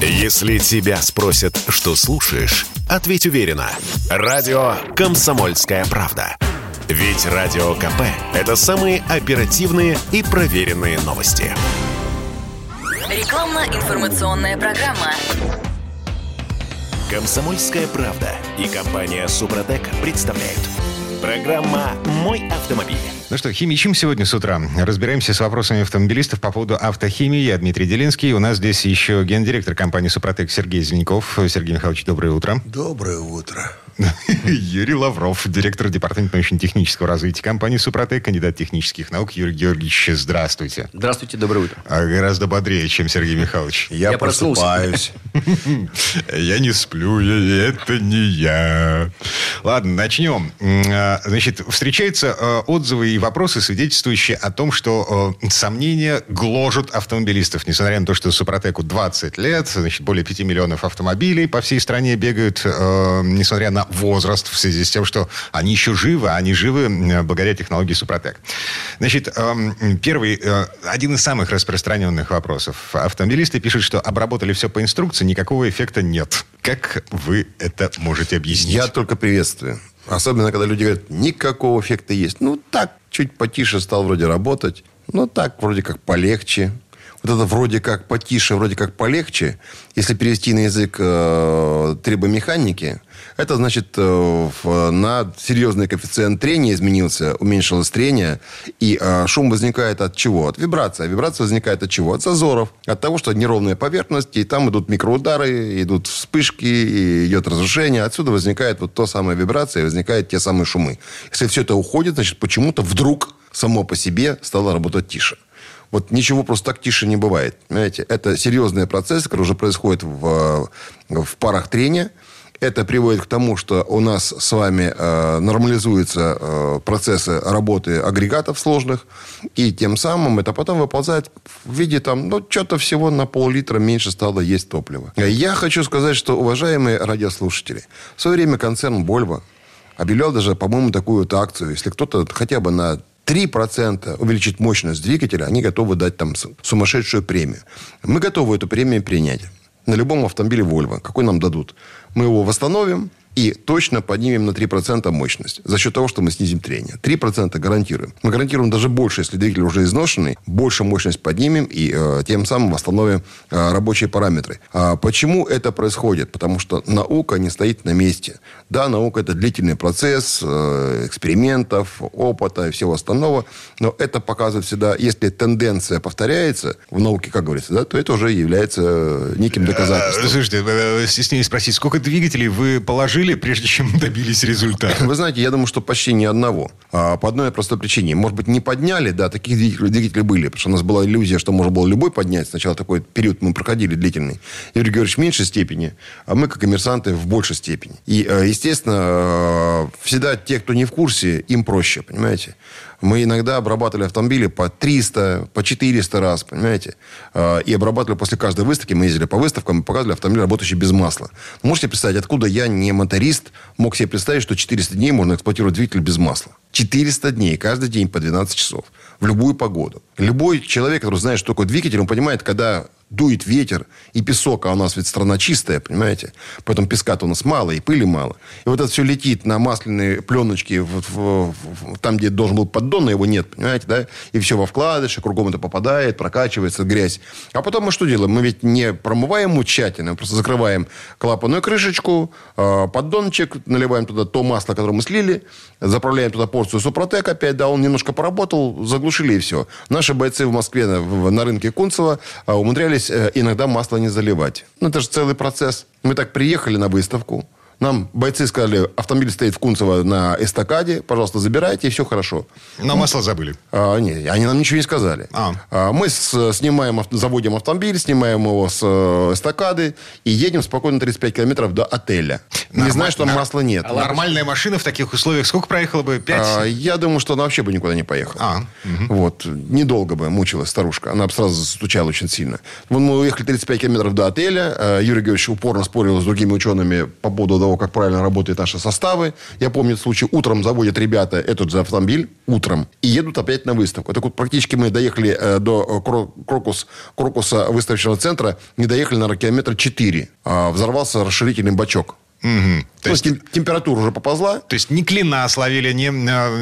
Если тебя спросят, что слушаешь, ответь уверенно. Радио «Комсомольская правда». Ведь Радио КП – это самые оперативные и проверенные новости. Рекламно-информационная программа. «Комсомольская правда» и компания «Супротек» представляют. Программа «Мой автомобиль». Ну что, химичим сегодня с утра. Разбираемся с вопросами автомобилистов по поводу автохимии. Я Дмитрий Делинский. У нас здесь еще гендиректор компании «Супротек» Сергей Звеняков. Сергей Михайлович, доброе утро. Доброе утро. Юрий Лавров, директор департамента научно-технического развития компании «Супротек», кандидат технических наук. Юрий Георгиевич, здравствуйте. Здравствуйте, доброе утро. А гораздо бодрее, чем Сергей Михайлович. Я, Я просыпаюсь. Я не сплю, это не я. Ладно, начнем. А, Значит, встречаются э, отзывы и вопросы, свидетельствующие о том, что э, сомнения гложут автомобилистов. Несмотря на то, что Супротеку 20 лет, значит, более 5 миллионов автомобилей по всей стране бегают, несмотря на возраст, в связи с тем, что они еще живы, а они живы благодаря технологии Супротек. Значит, эм, первый, э, один из самых распространенных вопросов. Автомобилисты пишут, что обработали все по инструкции, никакого эффекта нет. Как вы это можете объяснить? Я только приветствую. Особенно, когда люди говорят, никакого эффекта есть. Ну, так, чуть потише стал вроде работать. Ну, так, вроде как полегче. Вот это вроде как потише, вроде как полегче. Если перевести на язык э, требомеханики, это значит, э, в- на серьезный коэффициент трения изменился, уменьшилось трение, и э, шум возникает от чего? От вибрации. Вибрация возникает от чего? От зазоров. От того, что неровная поверхность, и там идут микроудары, идут вспышки, и идет разрушение. Отсюда возникает вот то самая вибрация, и возникают те самые шумы. Если все это уходит, значит, почему-то вдруг само по себе стало работать тише. Вот ничего просто так тише не бывает. Понимаете? Это серьезный процесс, который уже происходит в, в парах трения. Это приводит к тому, что у нас с вами э, нормализуются э, процессы работы агрегатов сложных, и тем самым это потом выползает в виде там, ну, что-то всего на пол-литра меньше стало есть топлива. Я хочу сказать, что, уважаемые радиослушатели, в свое время концерн Volvo объявлял даже, по-моему, такую вот акцию. Если кто-то хотя бы на 3% увеличит мощность двигателя, они готовы дать там сумасшедшую премию. Мы готовы эту премию принять. На любом автомобиле Volvo. Какой нам дадут? Мы его восстановим и точно поднимем на 3% мощность. За счет того, что мы снизим трение. 3% гарантируем. Мы гарантируем даже больше, если двигатель уже изношенный. Больше мощность поднимем и э, тем самым восстановим э, рабочие параметры. А почему это происходит? Потому что наука не стоит на месте. Да, наука это длительный процесс э, экспериментов, опыта и всего остального. Но это показывает всегда, если тенденция повторяется в науке, как говорится, да, то это уже является э, неким Э, доказательством. Слушайте, э, стесняюсь спросить, сколько двигателей вы положили, прежде чем добились результата? Вы знаете, я думаю, что почти ни одного. А, по одной простой причине. Может быть, не подняли, да, таких двигателей были. Потому что у нас была иллюзия, что можно было любой поднять. Сначала такой период мы проходили длительный. Юрий Георгиевич в меньшей степени, а мы, как коммерсанты, в большей степени. И, э, естественно, э, всегда те, кто не в курсе, им проще, понимаете. Мы иногда обрабатывали автомобили по 300, по 400 раз, понимаете. Э, И обрабатывали после каждой выставки. Мы ездили по выставкам и показывали автомобиль, работающий без масла. Можете представить, откуда я, не моторист, мог себе представить, что 400 дней можно эксплуатировать двигатель без масла. 400 дней, каждый день по 12 часов. В любую погоду. Любой человек, который знает, что такое двигатель, он понимает, когда дует ветер и песок, а у нас ведь страна чистая, понимаете? Поэтому песка-то у нас мало, и пыли мало. И вот это все летит на масляные пленочки в- в- в- там, где должен был поддон, но его нет, понимаете, да? И все во вкладыше, кругом это попадает, прокачивается грязь. А потом мы что делаем? Мы ведь не промываем его тщательно, мы просто закрываем клапанную крышечку, э, поддончик, наливаем туда то масло, которое мы слили, заправляем туда порцию Супротек опять, да, он немножко поработал, заглушили и все. Наши бойцы в Москве на, на рынке Кунцево э, умудрялись э, иногда масло не заливать. Ну, это же целый процесс. Мы так приехали на выставку, нам бойцы сказали, автомобиль стоит в Кунцево на эстакаде, пожалуйста, забирайте, и все хорошо. Но масло забыли. А, не, они нам ничего не сказали. А. А, мы с- снимаем, заводим автомобиль, снимаем его с э, эстакады и едем спокойно 35 километров до отеля. Не Нормально. знаю, что там масла нет. А Нормальная машина в таких условиях сколько проехала бы? Пять? А, я думаю, что она вообще бы никуда не поехала. А, Вот. Недолго бы мучилась старушка. Она бы сразу застучала очень сильно. Вот мы уехали 35 километров до отеля. Э, Юрий Георгиевич упорно спорил с другими учеными по поводу того, как правильно работают наши составы. Я помню случай, утром заводят ребята этот же автомобиль, утром, и едут опять на выставку. Так вот, практически мы доехали э, до Крокус, Крокуса выставочного центра, не доехали на километр 4. А взорвался расширительный бачок. Угу. То, есть, есть температура уже поползла. То есть ни клина словили, ни...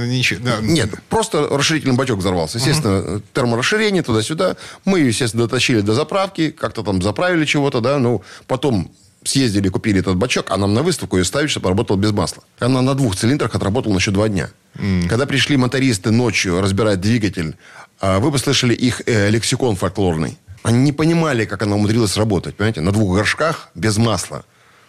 Ничего, Нет, просто расширительный бачок взорвался. Естественно, угу. терморасширение туда-сюда. Мы, естественно, дотащили до заправки, как-то там заправили чего-то, да. Ну, потом съездили, купили этот бачок, а нам на выставку ее ставить, чтобы работал без масла. Она на двух цилиндрах отработала еще два дня. Mm. Когда пришли мотористы ночью разбирать двигатель, а, вы послышали их э, лексикон фольклорный. Они не понимали, как она умудрилась работать, понимаете, на двух горшках без масла.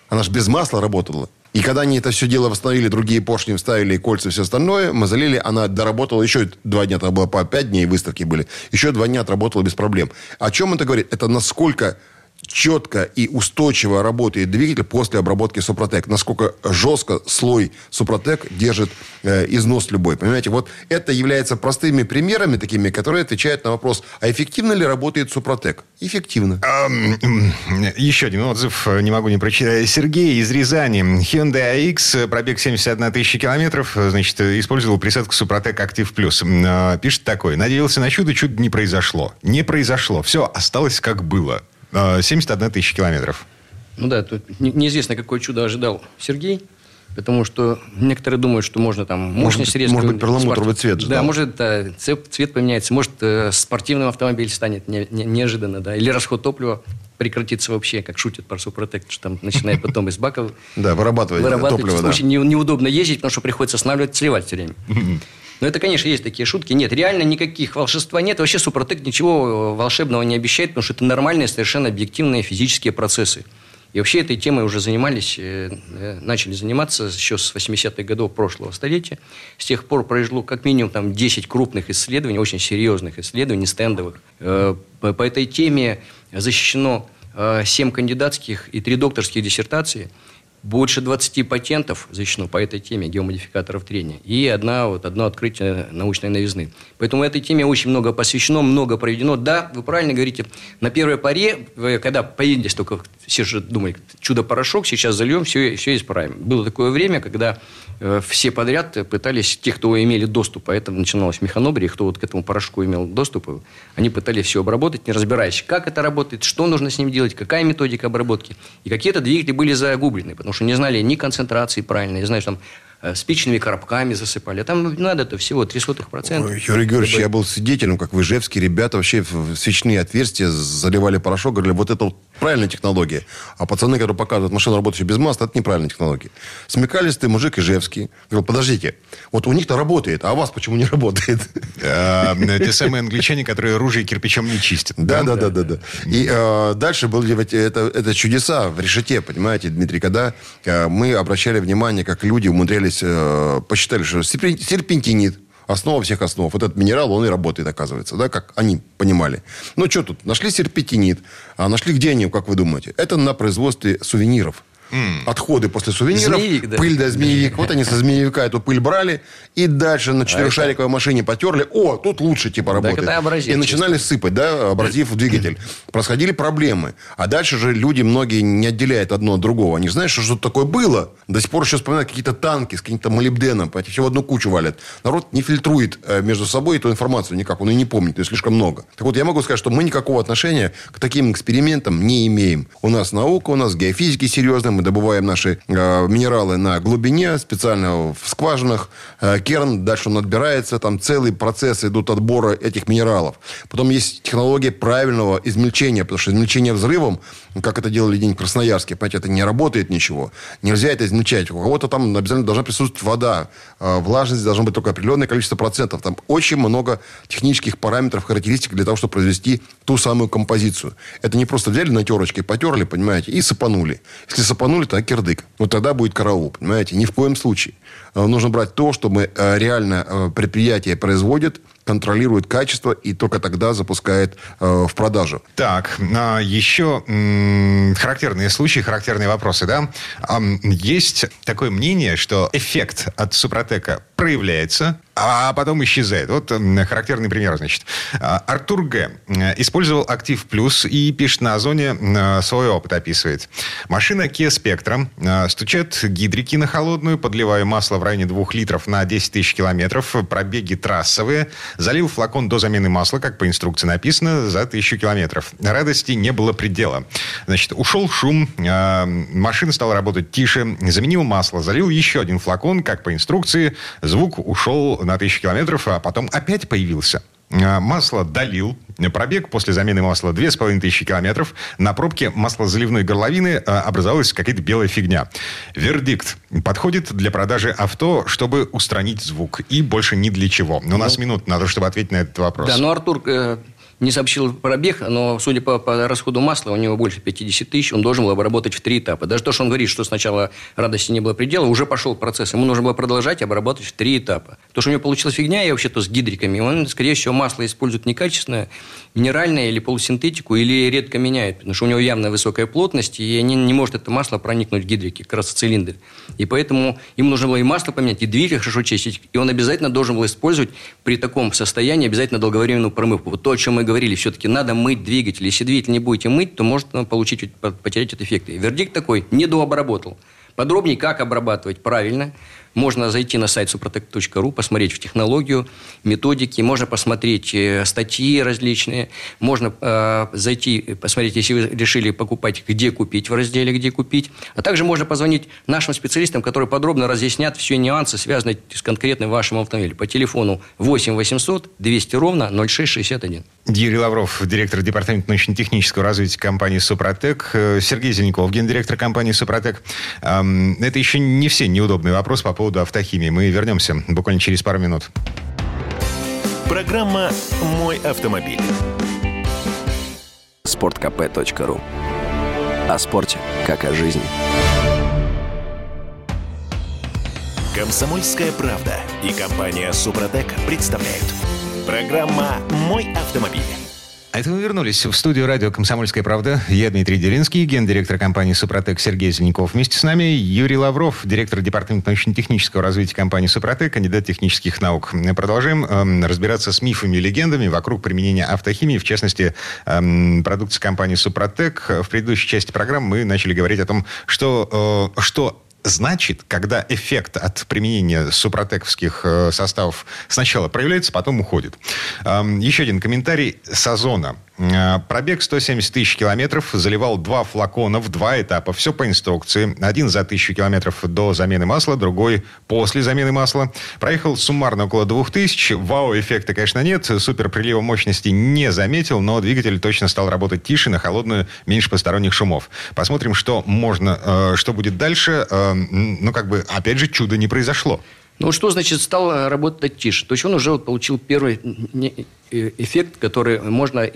Она же без масла работала. И когда они это все дело восстановили, другие поршни вставили, кольца, все остальное, мы залили, она доработала еще два дня, там было по пять дней выставки были, еще два дня отработала без проблем. О чем это говорит? Это насколько четко и устойчиво работает двигатель после обработки Супротек. Насколько жестко слой Супротек держит э, износ любой. Понимаете, вот это является простыми примерами такими, которые отвечают на вопрос, а эффективно ли работает Супротек? Эффективно. Еще один отзыв, не могу не прочитать. Сергей из Рязани. Hyundai AX, пробег 71 тысяча километров, значит, использовал присадку Супротек Актив Плюс. Пишет такой. Надеялся на чудо, чудо не произошло. Не произошло. Все осталось как было. 71 тысяча километров. Ну да, тут неизвестно, какое чудо ожидал Сергей. Потому что некоторые думают, что можно там мощность может, резко... Может быть, перламутровый цвет же, да, да, может, да, цвет, цвет поменяется. Может, э, спортивный автомобиль станет не, не, неожиданно, да. Или расход топлива прекратится вообще, как шутят про Супротек, что там начинает потом из баков... Да, вырабатывать топливо, да. Очень неудобно ездить, потому что приходится останавливать, сливать все время. Но это, конечно, есть такие шутки. Нет, реально никаких волшебства нет. Вообще Супротек ничего волшебного не обещает, потому что это нормальные, совершенно объективные физические процессы. И вообще этой темой уже занимались, э, э, начали заниматься еще с 80-х годов прошлого столетия. С тех пор произошло как минимум там 10 крупных исследований, очень серьезных исследований, стендовых. Э, по этой теме защищено 7 кандидатских и 3 докторских диссертации – больше 20 патентов защищено по этой теме геомодификаторов трения. И одна, вот, одно открытие научной новизны. Поэтому этой теме очень много посвящено, много проведено. Да, вы правильно говорите, на первой паре, вы, когда появились только, все же думали, чудо-порошок, сейчас зальем, все, все исправим. Было такое время, когда э, все подряд пытались, те, кто имели доступ, а это начиналось в механобре, кто вот к этому порошку имел доступ, они пытались все обработать, не разбираясь, как это работает, что нужно с ним делать, какая методика обработки. И какие-то двигатели были загублены, потому что не знали ни концентрации правильной, знаю, там спичными коробками засыпали. Там надо-то всего 300%. Юрий Георгиевич, я был свидетелем, как в Ижевске ребята вообще в свечные отверстия заливали порошок, говорили, вот это вот правильная технология. А пацаны, которые показывают машину, работающую без масла, это неправильная технология. Смекались ты, мужик Ижевский. Говорил, подождите, вот у них-то работает, а у вас почему не работает? Э, те самые англичане, которые оружие кирпичом не чистят. Да, да, да, да. да. И э, дальше были это чудеса в решете, понимаете, Дмитрий, когда мы обращали внимание, как люди умудрялись здесь э, посчитали, что серпентинит, основа всех основ. Вот этот минерал, он и работает, оказывается, да, как они понимали. Ну, что тут? Нашли серпентинит. А нашли где они, как вы думаете? Это на производстве сувениров. Mm. Отходы после сувениров. Змеевик, да. Пыль, да, змеевик. Вот они со змеевика эту пыль брали. И дальше на четырехшариковой машине потерли. О, тут лучше типа работает. И начинали сыпать, да, абразив в двигатель. Происходили проблемы. А дальше же люди многие не отделяют одно от другого. Они знают, что что-то такое было. До сих пор еще вспоминают какие-то танки с каким-то молибденом. Понимаете, все в одну кучу валят. Народ не фильтрует э, между собой эту информацию никак. Он и не помнит. Ее слишком много. Так вот, я могу сказать, что мы никакого отношения к таким экспериментам не имеем. У нас наука, у нас геофизики серьезные мы добываем наши э, минералы на глубине, специально в скважинах. Э, керн, дальше он отбирается, там целый процесс идут отбора этих минералов. Потом есть технология правильного измельчения, потому что измельчение взрывом, как это делали день в Красноярске, понимаете, это не работает ничего. Нельзя это измельчать. У кого-то там обязательно должна присутствовать вода, э, влажность должна быть только определенное количество процентов. Там очень много технических параметров, характеристик для того, чтобы произвести ту самую композицию. Это не просто взяли на терочке, потерли, понимаете, и сыпанули. Если сыпанули, упомянули, то кирдык. Вот тогда будет караул, понимаете? Ни в коем случае. Э, нужно брать то, что мы э, реально э, предприятие производит, контролирует качество и только тогда запускает в продажу. Так, а еще характерные случаи, характерные вопросы, да? Есть такое мнение, что эффект от Супротека проявляется, а потом исчезает. Вот характерный пример, значит. А, Артур Г. использовал Актив Плюс и пишет на Озоне, свой опыт описывает. Машина Kia Spectrum, э, стучат гидрики на холодную, подливаю масло в районе 2 литров на 10 тысяч километров, пробеги трассовые, залил флакон до замены масла, как по инструкции написано, за тысячу километров. Радости не было предела. Значит, ушел шум, э, машина стала работать тише, заменил масло, залил еще один флакон, как по инструкции, звук ушел на тысячу километров, а потом опять появился. Э, Масло долил. Пробег после замены масла 2500 километров. На пробке маслозаливной горловины э, образовалась какая-то белая фигня. Вердикт. Подходит для продажи авто, чтобы устранить звук. И больше ни для чего. У нас минут надо, чтобы ответить на этот вопрос. Да, но Артур э, не сообщил пробег, но, судя по, по расходу масла, у него больше 50 тысяч, он должен был обработать в три этапа. Даже то, что он говорит, что сначала радости не было предела, уже пошел процесс. Ему нужно было продолжать обрабатывать в три этапа. То, что у него получилась фигня, и вообще-то с гидриками, он, скорее всего, масло использует некачественное, минеральное или полусинтетику, или редко меняет, потому что у него явно высокая плотность, и не, не может это масло проникнуть в гидрики, как раз в цилиндры. И поэтому ему нужно было и масло поменять, и двигатель хорошо чистить, и он обязательно должен был использовать при таком состоянии обязательно долговременную промывку. Вот то, о чем мы говорили, все-таки надо мыть двигатель. Если двигатель не будете мыть, то может получить, потерять этот эффект. И вердикт такой, недообработал. Подробнее, как обрабатывать правильно, можно зайти на сайт suprotec.ru, посмотреть в технологию, методики, можно посмотреть э, статьи различные, можно э, зайти, посмотреть, если вы решили покупать, где купить в разделе «Где купить», а также можно позвонить нашим специалистам, которые подробно разъяснят все нюансы, связанные с конкретным вашим автомобилем. По телефону 8 800 200 ровно 0661. Юрий Лавров, директор департамента научно-технического развития компании «Супротек». Э, Сергей Зеленков, гендиректор компании «Супротек». Эм, Это еще не все неудобные вопросы по поводу автохимии. Мы вернемся буквально через пару минут. Программа «Мой автомобиль». sportkp.ru О спорте, как о жизни. Комсомольская правда и компания «Супротек» представляют. Программа «Мой автомобиль». А это мы вернулись в студию радио «Комсомольская правда». Я Дмитрий Делинский, гендиректор компании «Супротек» Сергей Зеленков. Вместе с нами Юрий Лавров, директор департамента научно-технического развития компании «Супротек», кандидат технических наук. Продолжаем эм, разбираться с мифами и легендами вокруг применения автохимии, в частности, эм, продукции компании «Супротек». В предыдущей части программы мы начали говорить о том, что, э, что значит, когда эффект от применения супротековских э, составов сначала проявляется, потом уходит. Еще один комментарий с Озона. Э, Пробег 170 тысяч километров, заливал два флакона в два этапа. Все по инструкции. Один за тысячу километров до замены масла, другой после замены масла. Проехал суммарно около двух тысяч. Вау-эффекта, конечно, нет. Супер прилива мощности не заметил, но двигатель точно стал работать тише, на холодную, меньше посторонних шумов. Посмотрим, что можно, э, что будет дальше. Э, Ну, как бы, опять же, чудо не произошло. Ну, что значит стал работать тише? То есть он уже вот получил первый э, эффект, который можно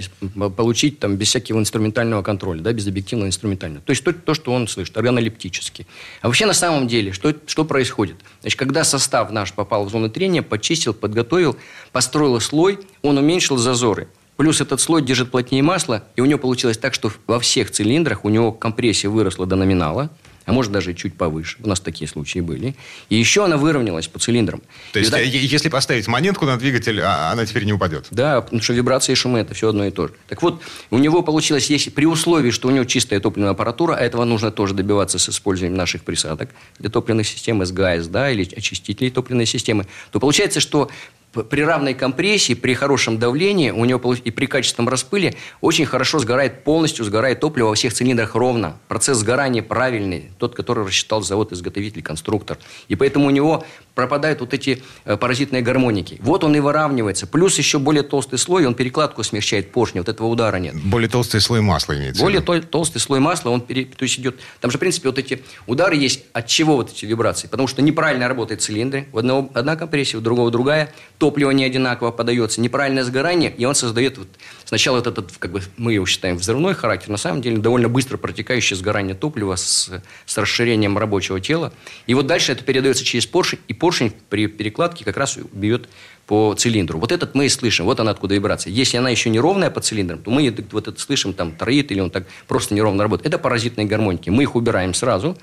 получить там, без всякого инструментального контроля, да, без объективного инструментального. То есть то, то, что он слышит, органолептически. А вообще на самом деле, что, что происходит? Значит, когда состав наш попал в зону трения, почистил, подготовил, построил слой, он уменьшил зазоры. Плюс этот слой держит плотнее масла, и у него получилось так, что во всех цилиндрах у него компрессия выросла до номинала, а может даже чуть повыше. У нас такие случаи были. И еще она выровнялась по цилиндрам. То есть, да- э, если поставить монетку на двигатель, а она теперь не упадет. да, потому что вибрации и шумы – это все одно и то же. Так вот, у него получилось, если при условии, что у него чистая топливная аппаратура, а этого нужно тоже добиваться с использованием наших присадок для топливных систем, СГАС, да, или очистителей топливной системы, то получается, что при равной компрессии, при хорошем давлении у него и при качественном распыле очень хорошо сгорает, полностью сгорает топливо во всех цилиндрах ровно. Процесс сгорания правильный, тот, который рассчитал завод-изготовитель, конструктор. И поэтому у него пропадают вот эти э, паразитные гармоники. Вот он и выравнивается. Плюс еще более толстый слой, он перекладку смягчает поршня, вот этого удара нет. Более толстый слой масла имеется. Более тол- толстый слой масла, он пере- то есть идет... Там же, в принципе, вот эти удары есть. От чего вот эти вибрации? Потому что неправильно работают цилиндры. У одного одна компрессия, у другого другая. Топливо не одинаково подается. Неправильное сгорание, и он создает вот Сначала вот этот, как бы, мы его считаем взрывной характер, на самом деле довольно быстро протекающее сгорание топлива с, с расширением рабочего тела. И вот дальше это передается через поршень, и поршень при перекладке как раз бьет по цилиндру. Вот этот мы и слышим, вот она откуда вибрация. Если она еще не ровная по цилиндрам, то мы вот это слышим, там, троит или он так просто неровно работает. Это паразитные гармоники. Мы их убираем сразу.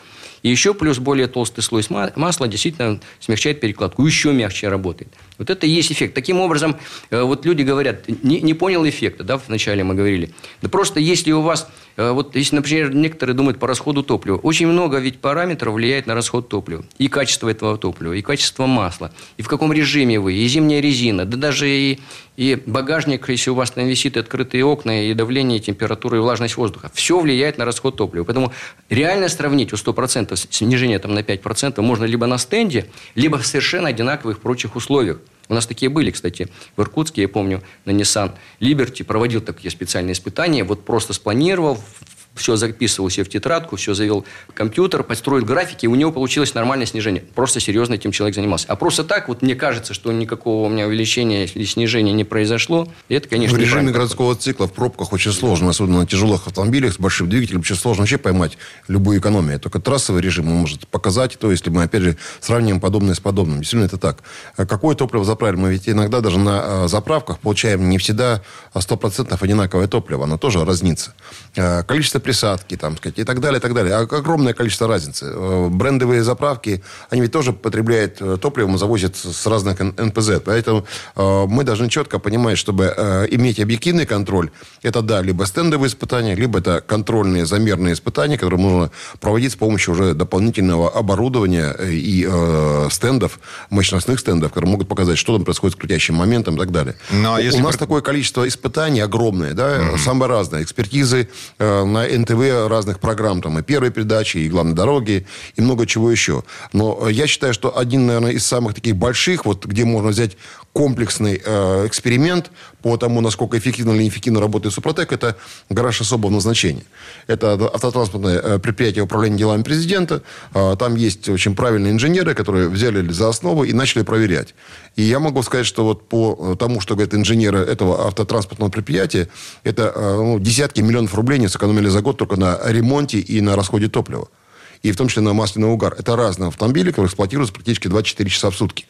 И еще плюс более толстый слой масла действительно смягчает перекладку. Еще мягче работает. Вот это и есть эффект. Таким образом, э, вот люди говорят, не, не понял эффекта, да, вначале мы говорили. Да просто если у вас, э, вот если, например, некоторые думают по расходу топлива, очень много ведь параметров влияет на расход топлива. И качество этого топлива, и качество масла, и в каком режиме вы, и зимняя резина, да даже и, и багажник, если у вас там висит открытые окна, и давление, и температура, и влажность воздуха. Все влияет на расход топлива. Поэтому реально сравнить у 100% снижение там на 5% можно либо на стенде, либо в совершенно одинаковых прочих условиях. У нас такие были, кстати, в Иркутске, я помню, на Nissan Liberty проводил такие специальные испытания, вот просто спланировал, все записывал себе в тетрадку, все завел в компьютер, построил графики, и у него получилось нормальное снижение. Просто серьезно этим человек занимался. А просто так, вот мне кажется, что никакого у меня увеличения или снижения не произошло. И это, конечно, В режиме городского цикла в пробках очень сложно, особенно на тяжелых автомобилях с большим двигателем, очень сложно вообще поймать любую экономию. Только трассовый режим он может показать, то если мы, опять же, сравниваем подобное с подобным. Действительно, это так. А какое топливо заправили? Мы ведь иногда даже на а, заправках получаем не всегда 100% одинаковое топливо. Оно тоже разнится. А, количество присадки, там, сказать, и так далее, и так далее. Огромное количество разницы. Э, брендовые заправки, они ведь тоже потребляют э, топливо, завозят с разных НПЗ. Поэтому э, мы должны четко понимать, чтобы иметь объективный контроль, это, да, либо стендовые испытания, либо это контрольные замерные испытания, которые можно проводить с помощью уже дополнительного оборудования и э, стендов, мощностных стендов, которые могут показать, что там происходит с крутящим моментом и так далее. Но У если нас про- такое количество испытаний огромное, да, самое разное. Экспертизы э, на НТВ разных программ, там и первой передачи, и главной дороги, и много чего еще. Но э, я считаю, что один, наверное, из самых таких больших, вот где можно взять комплексный э, эксперимент по тому, насколько эффективно или неэффективно работает Супротек, это гараж особого назначения. Это автотранспортное э, предприятие управления делами президента. Э, там есть очень правильные инженеры, которые взяли за основу и начали проверять. И я могу сказать, что вот по э, тому, что говорят инженеры этого автотранспортного предприятия, это э, ну, десятки миллионов рублей не сэкономили за год только на ремонте и на расходе топлива. И в том числе на масляный угар. Это разные автомобили, которые эксплуатируются практически 24 часа в сутки.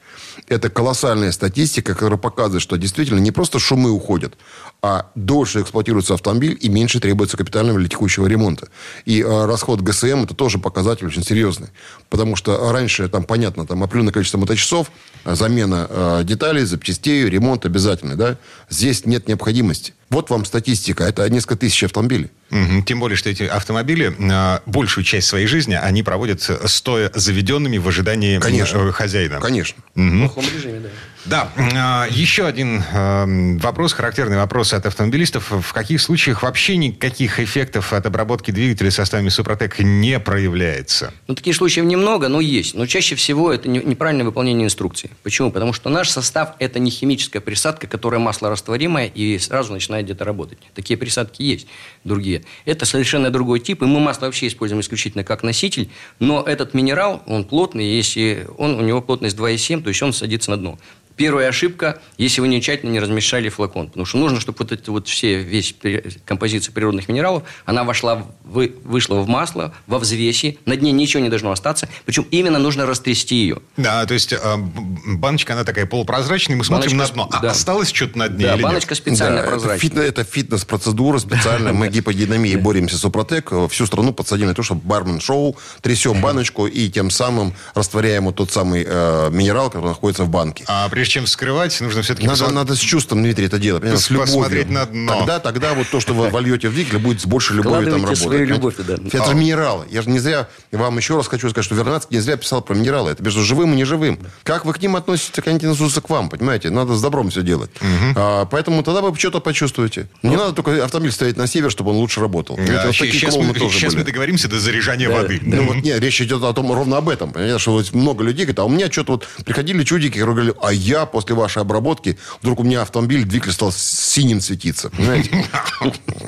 Это колоссальная статистика, которая показывает, что действительно не просто шумы уходят, а дольше эксплуатируется автомобиль и меньше требуется капитального или текущего ремонта. И э, расход ГСМ это тоже показатель очень серьезный. Потому что раньше, там, понятно, там определенное количество моточасов, э, замена э, деталей, запчастей, ремонт обязательный. Да? Здесь нет необходимости. Вот вам статистика. Это несколько тысяч автомобилей. Мгм. Тем более, что эти автомобили э, большую часть своей жизни они проводят э, стоя заведенными в ожидании Конечно. э, хозяина. Конечно. В плохом режиме, да. Да, э, еще один э, вопрос, характерный вопрос от автомобилистов. В каких случаях вообще никаких эффектов от обработки двигателя составами Супротек не проявляется? Ну, таких случаев немного, но есть. Но чаще всего это не- неправильное выполнение инструкции. Почему? Потому что наш состав – это не химическая присадка, которая маслорастворимая и сразу начинает где-то работать. Такие присадки есть, другие. Это совершенно другой тип, и мы масло вообще используем исключительно как носитель, но этот минерал, он плотный, если он, у него плотность 2,7, то есть он садится на дно. Первая ошибка, если вы не тщательно не размешали флакон. Потому что нужно, чтобы вот эти вот все, весь при- композиция природных минералов, она вошла, вы, вышла в масло, во взвеси, на дне ничего не должно остаться. Причем именно нужно растрясти ее. Да, то есть э, баночка, она такая полупрозрачная, мы смотрим Баночка на дно. А да. осталось что-то на дне Да, или нет? баночка специально Да, это, прозрачная. это фитнес-процедура специальная. Мы гиподинамией боремся с Супротек. Всю страну подсадили на то, чтобы бармен-шоу, трясем баночку и тем самым растворяем вот тот самый э, минерал, который находится в банке. А прежде чем вскрывать, нужно все-таки... Надо, надо с чувством, Дмитрий, это делать. понимаете, с любовью. Посмотреть на дно. Тогда, тогда вот то, что вы вольете в двигатель, будет с большей любовью там работать. свою любовь туда. Это минералы. Я же не зря, вам еще раз хочу сказать, что Вернадский не зря писал про минералы. Это между живым и неживым. Как вы к ним относитесь, так они относятся к вам, понимаете? Надо с добром все делать. А, поэтому тогда вы что-то почувствуете. Не надо только автомобиль ставить на север, чтобы он лучше работал. Да, такие сейчас мы, тоже сейчас были. мы договоримся до заряжания воды. Ну вот нет, речь идет о том ровно об этом. Понимаете, что вот много людей говорят, а у меня что-то вот приходили чудики, которые говорили, а я после вашей обработки, вдруг у меня автомобиль, двигатель стал синим светиться. Понимаете?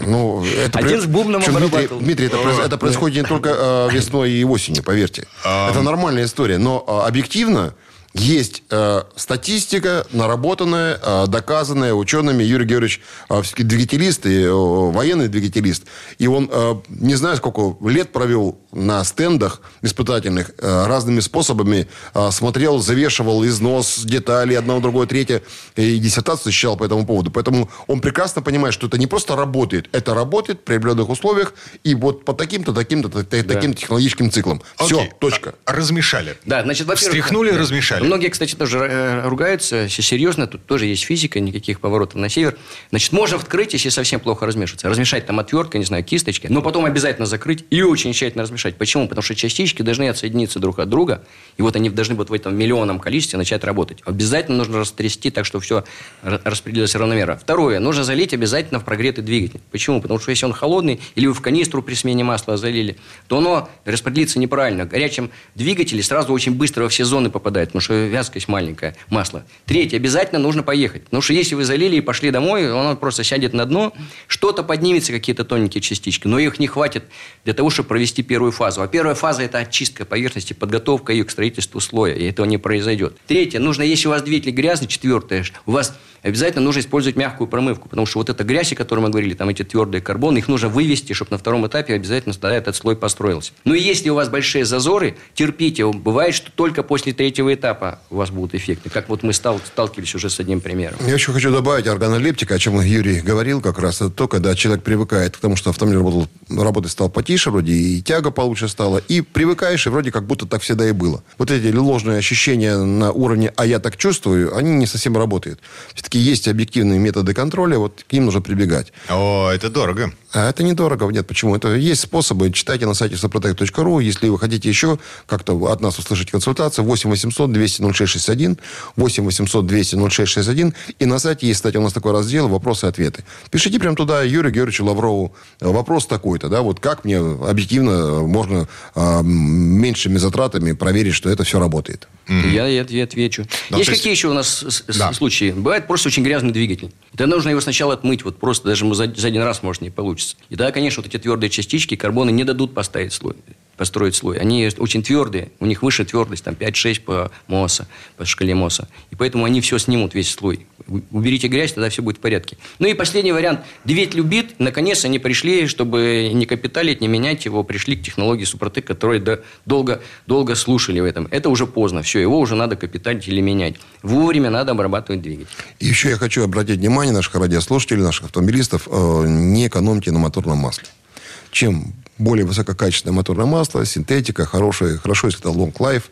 Ну, это Один с бубном обрабатывал. Дмитрий, это, происходит не только э, весной и осенью, поверьте. Это нормальная история. Но э, объективно есть э, статистика, наработанная, э, доказанная учеными. Юрий Георгиевич э, двигателист, и, э, военный двигателист. И он, э, не знаю, сколько лет провел на стендах испытательных, э, разными способами э, смотрел, завешивал износ деталей, одного, другое, третье, и диссертацию защищал по этому поводу. Поэтому он прекрасно понимает, что это не просто работает, это работает при определенных условиях, и вот по таким-то, таким-то, та- таким технологическим циклам. Все, Окей. точка. А- Размешали. Да, значит, во-первых... Встряхнули, да. размешали. Многие, кстати, тоже э, ругаются, серьезно, тут тоже есть физика, никаких поворотов на север. Значит, можно вскрыть, если совсем плохо размешиваться. Размешать там отверткой, не знаю, кисточкой, но потом обязательно закрыть и очень тщательно размешать. Почему? Потому что частички должны отсоединиться друг от друга, и вот они должны вот в этом миллионном количестве начать работать. Обязательно нужно растрясти так, чтобы все ра- распределилось равномерно. Второе, нужно залить обязательно в прогретый двигатель. Почему? Потому что если он холодный, или вы в канистру при смене масла залили, то оно распределится неправильно. В горячем двигателе сразу очень быстро во все зоны попадает, потому что вязкость маленькая, масло. Третье, обязательно нужно поехать. Потому что если вы залили и пошли домой, оно просто сядет на дно, что-то поднимется, какие-то тоненькие частички, но их не хватит для того, чтобы провести первую фазу. А первая фаза – это очистка поверхности, подготовка ее к строительству слоя, и этого не произойдет. Третье, нужно, если у вас двигатель грязный, четвертое, у вас обязательно нужно использовать мягкую промывку, потому что вот эта грязь, о которой мы говорили, там эти твердые карбоны, их нужно вывести, чтобы на втором этапе обязательно этот слой построился. Ну и если у вас большие зазоры, терпите. Бывает, что только после третьего этапа у вас будут эффекты. Как вот мы стал- сталкивались уже с одним примером. Я еще хочу добавить органолептика, о чем Юрий говорил как раз. Это то, когда человек привыкает к тому, что автомобиль работал, работать стал потише, вроде и тяга получше стала, и привыкаешь, и вроде как будто так всегда и было. Вот эти ложные ощущения на уровне «а я так чувствую», они не совсем работают. Все-таки есть объективные методы контроля, вот к ним нужно прибегать. О, это дорого. А это недорого. Нет, почему? Это есть способы. Читайте на сайте сопротек.ру. Если вы хотите еще как-то от нас услышать консультацию, 8 800 200 0661, 8 800 200 0661. И на сайте есть, кстати, у нас такой раздел «Вопросы и ответы». Пишите прямо туда Юрию Георгиевичу Лаврову вопрос такой-то, да, вот как мне объективно можно а, меньшими затратами проверить, что это все работает. Я, я, я отвечу. Ну, есть есть- какие еще у нас Да. случаи? Бывает просто очень грязный двигатель. Да нужно его сначала отмыть, вот просто даже за, за один раз может не получится. И тогда, конечно, вот эти твердые частички, карбоны не дадут поставить слой, построить слой. Они очень твердые, у них выше твердость, там 5-6 по МОСа, по шкале МОСа. И поэтому они все снимут, весь слой. Уберите грязь, тогда все будет в порядке. Ну и последний вариант. Двигатель убит, наконец они пришли, чтобы не капиталить, не менять его, пришли к технологии Супротек, которые до- долго, долго слушали в этом. Это уже поздно, все, его уже надо капиталить или менять. Вовремя надо обрабатывать двигатель. И еще я хочу обратить внимание наших радиослушателей, наших автомобилистов, э, не экономьте на моторном масле. Чем более высококачественное моторное масло, синтетика, хорошее, хорошо, если это long life,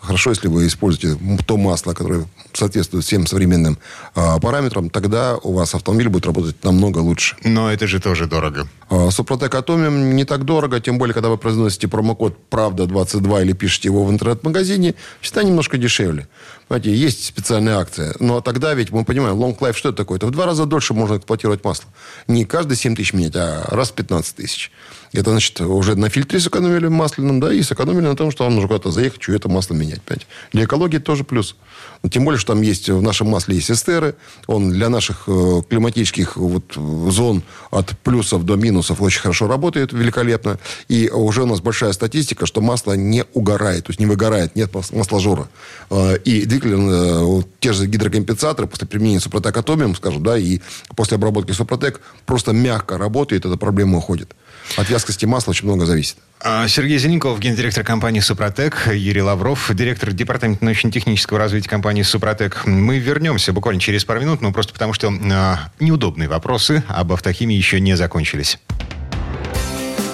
хорошо, если вы используете то масло, которое соответствует всем современным а, параметрам, тогда у вас автомобиль будет работать намного лучше. Но это же тоже дорого. А, Супротек Атомиум не так дорого, тем более, когда вы произносите промокод «Правда22» или пишете его в интернет-магазине, всегда немножко дешевле. Понимаете, есть специальная акция. Но тогда ведь мы понимаем, long life что это такое? Это в два раза дольше можно эксплуатировать масло. Не каждые 7 тысяч менять, а раз в 15 тысяч. Это значит, уже на фильтре сэкономили масляном, да, и сэкономили на том, что вам нужно куда-то заехать, что это масло менять. Понимаете? Для экологии тоже плюс. Но тем более, что там есть, в нашем масле есть эстеры. Он для наших э, климатических вот, э, зон от плюсов до минусов очень хорошо работает, великолепно. И уже у нас большая статистика, что масло не угорает, то есть не выгорает, нет мас- масложора. Э, И двигатель, э, те же гидрокомпенсаторы после применения Супротек скажем, да, и после обработки Супротек просто мягко работает, эта проблема уходит. От вязкости масла очень много зависит. А, Сергей Зеленков, гендиректор компании «Супротек», Юрий Лавров, директор департамента научно-технического развития компании «Супротек». Мы вернемся буквально через пару минут, ну просто потому что а, неудобные вопросы об автохимии еще не закончились.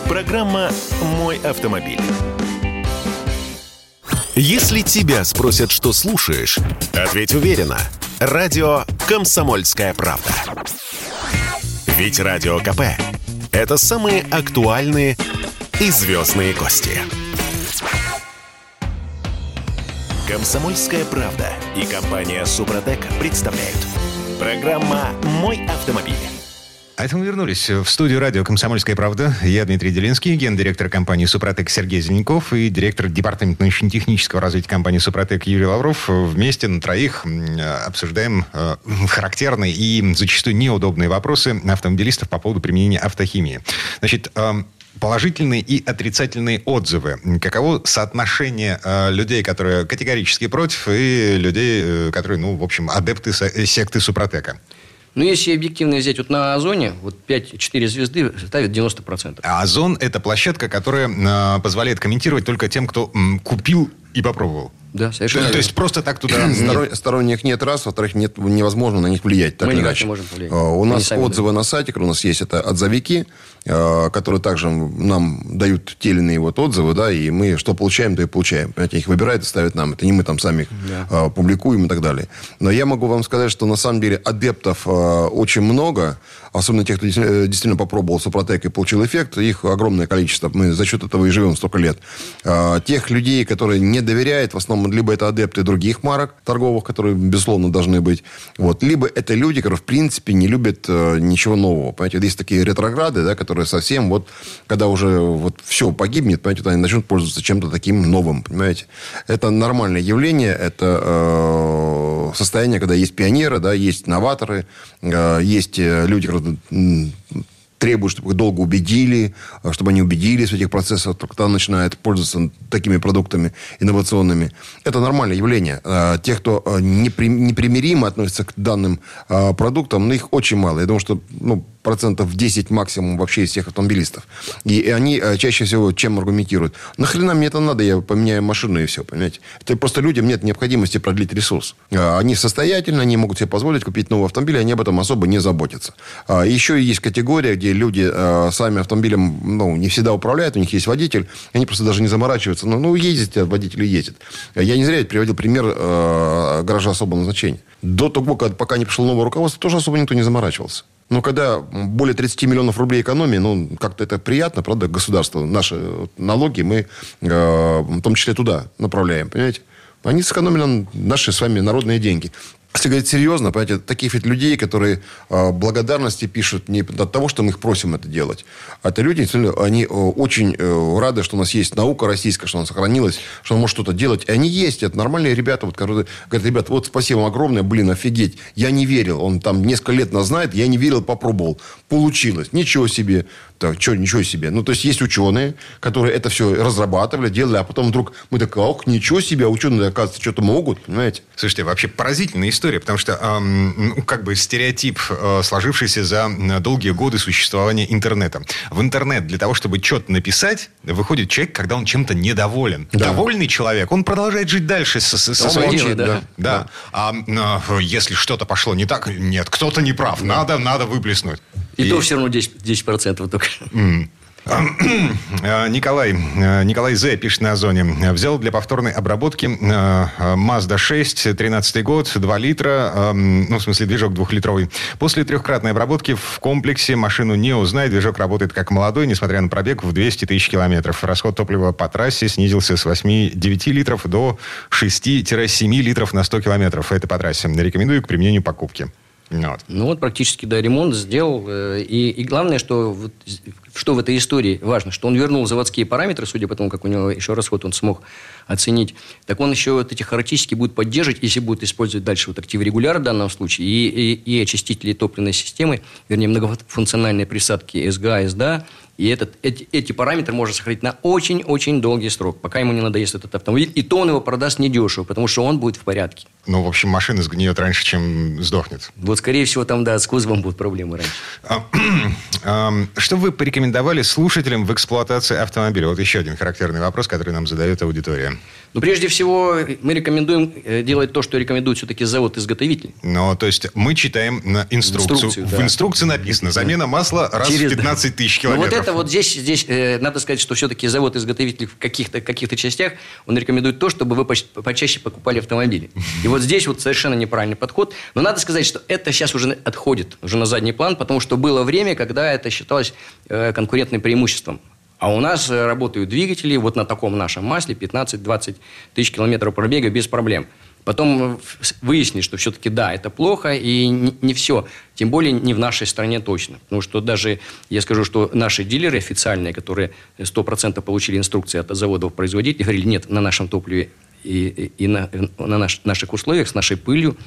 Программа «Мой автомобиль». Если тебя спросят, что слушаешь, ответь уверенно. Радио «Комсомольская правда». Ведь Радио КП – это самые актуальные и звездные гости. «Комсомольская правда» и компания «Супротек» представляют. Программа «Мой автомобиль». А это мы вернулись в студию радио «Комсомольская правда». Я Дмитрий Делинский, гендиректор компании «Супротек» Сергей Зеленков и директор департамента научно-технического развития компании «Супротек» Юрий Лавров. Вместе на троих обсуждаем э, характерные и зачастую неудобные вопросы автомобилистов по поводу применения автохимии. Значит, эм, положительные и отрицательные отзывы. Каково соотношение э, людей, которые категорически против, и людей, э, которые, ну, в общем, адепты э, секты Супротека? Ну, если объективно взять, вот на Озоне, вот 5-4 звезды ставят 90%. А Озон – это площадка, которая э, позволяет комментировать только тем, кто м, купил и попробовал. Да, То, совершенно то верно. есть просто так туда... Сторон- сторонних нет раз, во-вторых, нет, невозможно на них влиять. Так Мы никак иначе. не можем повлиять. А, У нас отзывы на сайте, у нас есть, это отзывики, а, которые также нам дают те или иные вот отзывы, да, и мы что получаем, то и получаем. Понимаете, их выбирают и ставят нам. Это не мы там сами их а, публикуем и так далее. Но я могу вам сказать, что на самом деле адептов а, очень много, особенно тех, кто действительно, э, попробовал Супротек и получил эффект, их огромное количество. Мы за счет этого и живем столько лет. Тех людей, которые не доверяют, в основном либо это адепты других марок торговых, которые, безусловно, должны быть, вот, либо это люди, которые, в принципе, не любят э, ничего нового. Понимаете, есть такие ретрограды, да, которые совсем вот, когда уже вот все погибнет, понимаете, вот они начнут пользоваться чем-то таким новым, понимаете. Это нормальное явление, это э, состояние, когда есть пионеры, да, есть новаторы, э, есть э, люди, которые требуют, чтобы их долго убедили, э, чтобы они убедились в этих процессах, только тогда начинают пользоваться такими продуктами инновационными. Это нормальное явление. Э, Те, кто непри- непримиримо относится к данным продуктам, ну, их очень мало. Я думаю, что ну, процентов 10 максимум вообще из всех автомобилистов. И, и они э, чаще всего чем аргументируют? Нахрена мне это надо? Я поменяю машину и все, понимаете? Это просто людям нет необходимости продлить ресурс. Э, Они состоятельны, они могут себе позволить купить новый автомобиль, и они об этом особо не заботятся. А Еще есть категория, где люди э, сами автомобилем ну, не всегда управляют, у них есть водитель, и они просто даже не заморачиваются. Ну, ну ездит, а водитель ездит. Я не зря ведь приводил пример э, гаража особого назначения. До того, пока не пришло новое руководство, тоже особо никто не заморачивался. Но когда более 30 миллионов рублей экономии, ну, как-то это приятно, правда, государство. Наши налоги мы э, в том числе туда направляем, понимаете? Они сэкономили наши с вами народные деньги. Если говорить серьезно, понимаете, таких ведь людей, которые э, благодарности пишут не от того, что мы их просим это делать. А это люди, они э, очень э, рады, что у нас есть наука российская, что она сохранилась, что она может что-то делать. И они есть, это нормальные ребята, вот, которые говорят, ребят, вот спасибо вам огромное, блин, офигеть. Я не верил, он там несколько лет нас знает, я не верил, попробовал. Получилось, ничего себе. Так, что, ничего себе. Ну, то есть, есть ученые, которые это все разрабатывали, делали, а потом вдруг мы так, ох, ничего себе, а ученые, оказывается, что-то могут, понимаете? Слушайте, вообще поразительная история, потому что эм, ну, как бы стереотип, э, сложившийся за долгие годы существования интернета. В интернет для того, чтобы что-то написать, выходит человек, когда он чем-то недоволен. Довольный человек, он продолжает жить дальше со, со- со своим... молчит, да. Да. А э, если что-то пошло не так, нет, кто-то не прав, надо, надо выплеснуть. И, то все равно 10%, 10% только. Э, Николай, э, Николай З. пишет на Озоне. Взял для повторной обработки Mazda 6, 13 год, 2 литра, э, ну, в смысле, движок двухлитровый. После трехкратной обработки в комплексе машину не узнать. Движок работает как молодой, несмотря на пробег в 200 тысяч километров. Расход топлива по трассе снизился с 8-9 литров до 6-7 литров на 100 километров. Это по трассе. Рекомендую к применению покупки. Вот. Ну вот практически, да, ремонт сделал. э, И, и главное, что, вот, что в этой истории важно, что он вернул заводские параметры, судя по тому, как у него еще расход он смог оценить. Так он еще вот эти характеристики будет поддерживать, если будет использовать дальше вот актив регуляр в данном случае, и, и, и очистители топливной системы, вернее, многофункциональные присадки СГА, СДА, и этот, эти, эти параметры можно сохранить на очень-очень долгий срок, пока ему не надоест этот автомобиль. И то он его продаст недешево, потому что он будет в порядке. Ну, в общем, машина сгниет раньше, чем сдохнет. Вот, скорее всего, там, да, с кузовом будут проблемы раньше. А, ам, Что вы порекомендовали слушателям в эксплуатации автомобиля? Вот еще один характерный вопрос, который нам задает аудитория. Ну, прежде всего, мы рекомендуем э, делать то, что рекомендует все-таки завод-изготовитель. Ну, то есть мы читаем на инструкцию. Инструкцию, В да. инструкции написано замена масла раз Через- в 15 тысяч Ну, километров. вот это вот здесь, здесь э, надо сказать, что все-таки завод-изготовитель в каких-то каких частях, он рекомендует то, чтобы вы поч- почаще покупали автомобили. И вот здесь вот совершенно неправильный подход. Но надо сказать, что это сейчас уже отходит уже на задний план, потому что было время, когда это считалось э, конкурентным преимуществом. А у нас э, работают двигатели вот на таком нашем масле 15-20 тысяч километров пробега без проблем. Потом э, в- выяснили, что все-таки да, это плохо, и не, все. Тем более не в нашей стране точно. Потому что даже, я скажу, что наши дилеры официальные, которые 100% получили инструкции от заводов-производителей, говорили, нет, на нашем топливе и, и- на, на наш- наших условиях, с нашей пылью, э,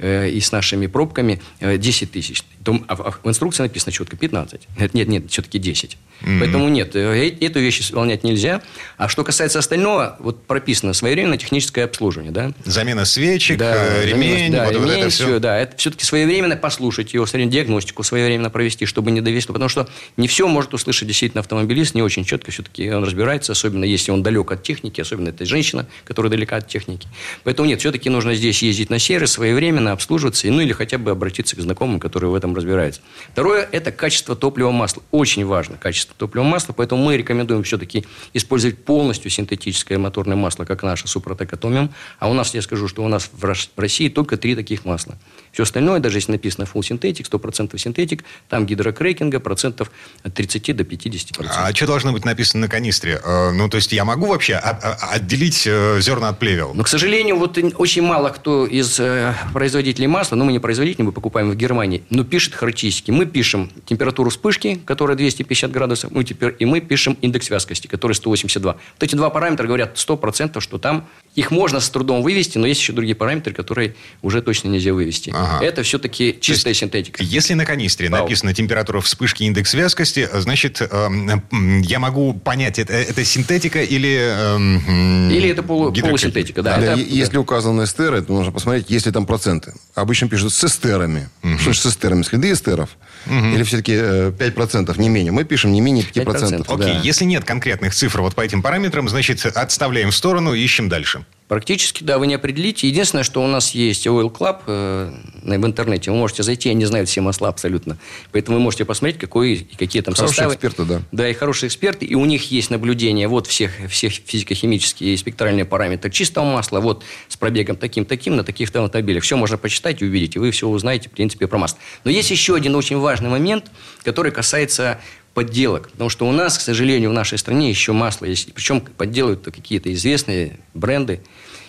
и с нашими пробками э, 10 тысяч. То, а, в- а в инструкции написано четко 15. Нет, нет, нет все-таки 10. Поэтому нет, э, э- эту вещь исполнять нельзя. А что касается остального, вот прописано своевременное техническое обслуживание, да? Замена свечек, Да, э, ремень, да, вот, вот ремень, это всё, все. да, это все-таки своевременно послушать его, диагностику, своевременно провести, чтобы не довести, потому что не все может услышать действительно автомобилист, не очень четко все-таки он разбирается, особенно если он далек от техники, особенно это женщина, которая далека от техники. Поэтому нет, все-таки нужно здесь ездить на сервис, своевременно обслуживаться, и, ну или хотя бы обратиться к знакомым, которые в этом разбираются. Второе – это качество топлива масла. Очень важно качество топлива масла, поэтому мы рекомендуем все-таки использовать полностью синтетическое моторное масло, как наше Супротек Атомиум. А у нас, я скажу, что у нас в России только три таких масла. Все остальное, даже если написано full синтетик, 100% синтетик, там гидрокрекинга процентов от 30 до 50%. А что должно быть написано на канистре? Э, Ну, то есть я могу вообще отделить э, зерна от плевел? Но, к сожалению, вот очень мало кто из э, производителей масла, ну, мы не производитель, мы покупаем в Германии, но пишет характеристики. Мы пишем температуру вспышки, которая 250 градусов, мы теперь, и мы пишем индекс вязкости, который 182. Вот эти два параметра говорят 100%, что там их можно с трудом вывести, но есть еще другие параметры, которые уже точно нельзя вывести. Ага. Это все-таки чистая синтетика. Если на канистре Вау. написано температура вспышки, индекс вязкости, э, значит, эм, я могу понять, это, это синтетика или... эм, Или это полу- полусинтетика, да. Да, это- если указаны эстеры, то нужно посмотреть, есть ли там проценты. Обычно пишут с эстерами. Что значит с эстерами? Следы эстеров? Или все-таки э, 5%, не менее? Мы пишем не менее 5%. 5%. Окей, Да. если нет конкретных цифр вот по этим параметрам, значит, отставляем в сторону, ищем дальше. Практически, да, вы не определите. Единственное, что у нас есть Oil Club э, в интернете. Вы можете зайти, они знают все масла абсолютно. Поэтому вы можете посмотреть, какой, и какие там Хорошие составы. эксперты, да. Да, и хорошие эксперты. И у них есть наблюдение вот всех, всех физико-химические и спектральные параметры чистого масла. Вот с пробегом таким-таким на таких-то автомобилях. Все можно почитать и увидеть. И вы все узнаете, в принципе, про масло. Но есть еще один очень важный момент, который касается подделок. Потому что у нас, к сожалению, в нашей стране еще масло есть. Причем подделывают какие-то известные бренды.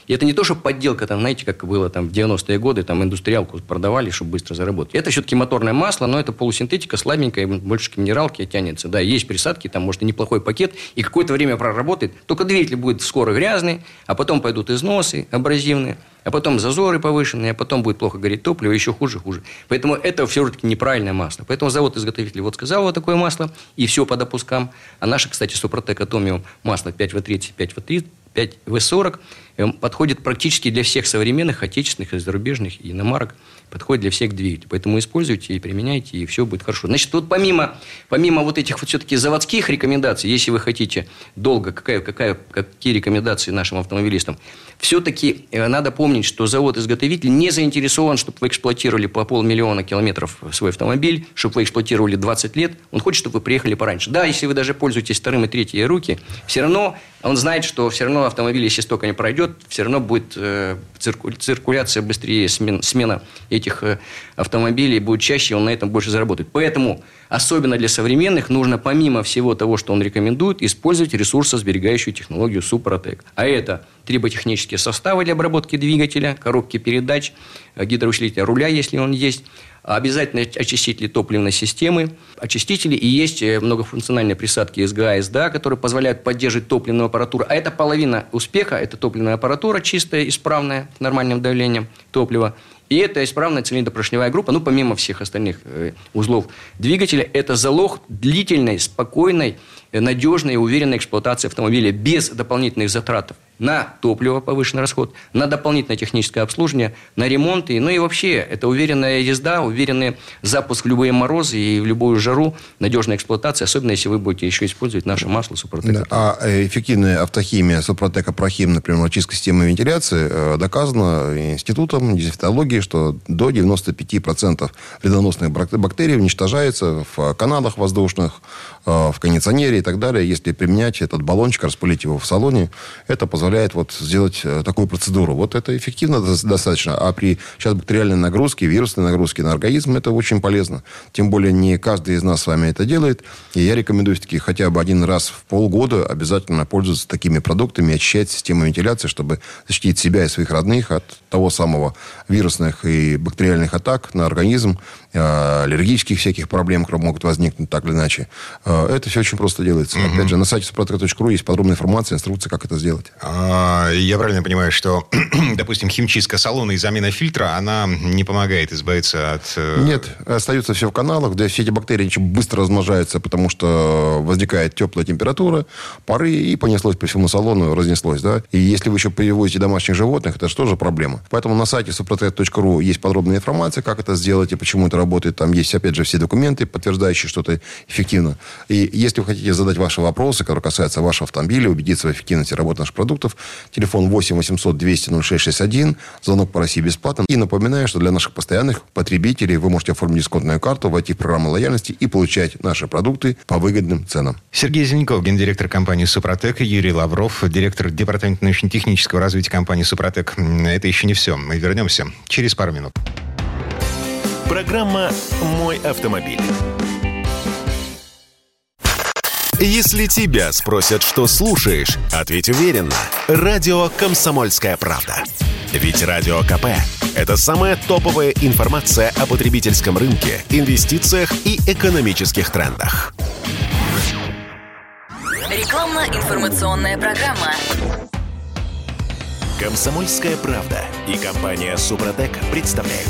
И это не то, что подделка, там, знаете, как было там, в 90-е годы, там индустриалку продавали, чтобы быстро заработать. Это все-таки моторное масло, но это полусинтетика, слабенькая, больше к минералке тянется. Да, есть присадки, там, может, и неплохой пакет, и какое-то время проработает. Только двигатель будет скоро грязный, а потом пойдут износы абразивные, а потом зазоры повышенные, а потом будет плохо гореть топливо, еще хуже, хуже. Поэтому это все-таки неправильное масло. Поэтому завод-изготовитель вот сказал вот такое масло, и все по допускам. А наше, кстати, Супротек Атомиум масло 5В30, 5В30, 5В40 э, подходит практически для всех современных, отечественных и зарубежных иномарок. Подходит для всех двигателей. Поэтому используйте и применяйте, и все будет хорошо. Значит, вот помимо, помимо вот этих вот все-таки заводских рекомендаций, если вы хотите долго, какая, какая, какие рекомендации нашим автомобилистам, все-таки э, надо помнить, что завод-изготовитель не заинтересован, чтобы вы эксплуатировали по полмиллиона километров свой автомобиль, чтобы вы эксплуатировали 20 лет. Он хочет, чтобы вы приехали пораньше. Да, если вы даже пользуетесь вторым и третьей руки, все равно он знает, что все равно автомобиль, если столько не пройдет, все равно будет э, цирку- циркуляция быстрее, смен- смена этих э, автомобилей будет чаще, он на этом больше заработает. Поэтому, особенно для современных, нужно помимо всего того, что он рекомендует, использовать ресурсосберегающую технологию Супротек. А это триботехнические составы для обработки двигателя, коробки передач, э, гидроусилителя руля, если он есть, обязательно очистители топливной системы, очистители и есть э, многофункциональные присадки СГА, СДА, которые позволяют поддерживать топливную аппаратуру. А это половина успеха, это топливная аппаратура чистая, исправная, с нормальным давлением топлива. И это исправная цилиндропоршневая группа, ну, помимо всех остальных э, узлов двигателя, это залог длительной, спокойной, э, надежной и уверенной эксплуатации автомобиля без дополнительных затрат на топливо, повышенный расход, на дополнительное техническое обслуживание, на ремонт. И, ну и вообще, это уверенная езда, уверенный запуск в любые морозы и в любую жару, надежная эксплуатация, особенно если вы будете еще использовать наше масло Супротек. Да, А э, эффективная автохимия Супротека Прохим, например, очистка системы вентиляции, э, доказано институтом дезинфектологии, что до 95% вредоносных бак- бактерий уничтожается в каналах воздушных, э, в кондиционере и так далее. Если применять этот баллончик, распылить его в салоне, это позволяет вот сделать э, такую процедуру. Вот это эффективно дос- достаточно. А при сейчас бактериальной нагрузке, вирусной нагрузке на организм, это очень полезно. Тем более не каждый из нас с вами это делает. И я рекомендую все-таки хотя бы один раз в полгода обязательно пользоваться такими продуктами, очищать систему вентиляции, чтобы защитить себя и своих родных от того самого вирусных и бактериальных атак на организм аллергических всяких проблем, которые могут возникнуть так или иначе. Э, это все очень просто делается. Опять же, на сайте супротек.ру есть подробная информация, инструкция, как это сделать. А, Я правильно понимаю, что, допустим, химчистка салона и замена фильтра, она не помогает избавиться от... э, Нет, остаются все в каналах, где все эти бактерии очень быстро размножаются, потому что возникает теплая температура, пары, и понеслось по всему салону, разнеслось, да. И если вы еще привозите домашних животных, это же тоже проблема. Поэтому на сайте suprotec.ru есть подробная информация, как это сделать и почему это работает. Там есть, опять же, все документы, подтверждающие, что это эффективно. И если вы хотите задать ваши вопросы, которые касаются вашего автомобиля, убедиться в эффективности работы наших продуктов, телефон 8 800 200 0661, звонок по России бесплатно. И напоминаю, что для наших постоянных потребителей вы можете оформить дисконтную карту, войти в программу лояльности и получать наши продукты по выгодным ценам. Сергей Зеленков, гендиректор компании «Супротек», Юрий Лавров, директор департамента научно-технического развития компании «Супротек». Это еще не все. Мы вернемся через пару минут. Программа «Мой автомобиль». Если тебя спросят, что слушаешь, ответь уверенно. Радио «Комсомольская правда». Ведь Радио КП – это самая топовая информация о потребительском рынке, инвестициях и экономических трендах. Рекламно-информационная программа. «Комсомольская правда» и компания «Супротек» представляют.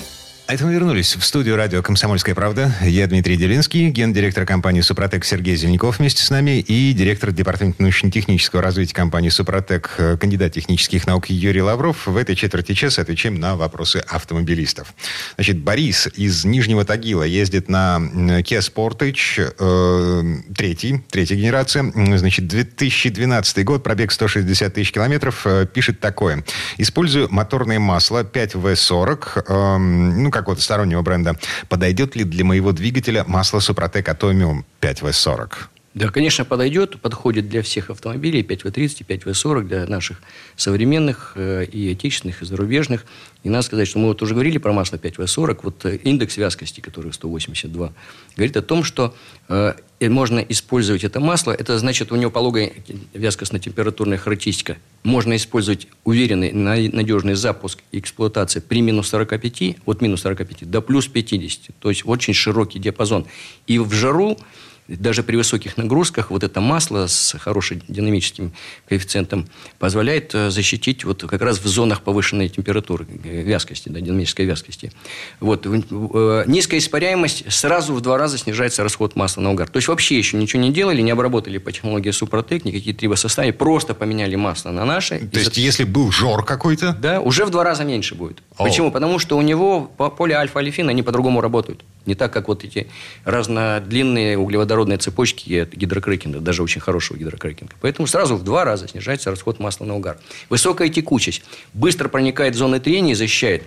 А это мы вернулись в студию радио «Комсомольская правда». Я Дмитрий Делинский, гендиректор компании «Супротек» Сергей Зеленков вместе с нами и директор департамента научно-технического развития компании «Супротек», э, кандидат технических наук Юрий Лавров. В этой четверти часа отвечаем на вопросы автомобилистов. Значит, Борис из Нижнего Тагила ездит на Kia Sportage, э, третий, третья генерация. Значит, 2012 год, пробег 160 тысяч километров. Э, Пишет такое. Использую моторное масло 5В40, эм, ну, какого-то стороннего бренда. Подойдет ли для моего двигателя масло Супротек Atomium 5В40? Да, конечно, подойдет, подходит для всех автомобилей 5В30, 5В40, для наших современных э, и отечественных, и зарубежных. И надо сказать, что мы вот уже говорили про масло 5В40, вот э, индекс вязкости, который 182, говорит о том, что э, можно использовать это масло, это значит, у него пологая вязкостно-температурная характеристика. Можно использовать уверенный, на- надежный запуск и эксплуатация при минус 45, от минус 45 до плюс 50. То есть очень широкий диапазон. И в жару даже при высоких нагрузках вот это масло с хорошим динамическим коэффициентом позволяет э, защитить вот как раз в зонах повышенной температуры, вязкости, да, динамической вязкости. Вот. э, Низкая испаряемость сразу в два раза снижается расход масла на угар. То есть вообще еще ничего не делали, не обработали по технологии Супротек, никакие трибосоставы, просто поменяли масло на наше. То есть, если был жор какой-то, Да, уже в два раза меньше будет. О. Почему? Потому что у него по- поле альфа-алифин, они по-другому работают. Не так, как вот эти разнодлинные углеводородные цепочки от гидрокрекинга, даже очень хорошего гидрокрекинга. Поэтому сразу в два раза снижается расход масла на угар. Высокая текучесть. Быстро проникает в зоны трения и защищает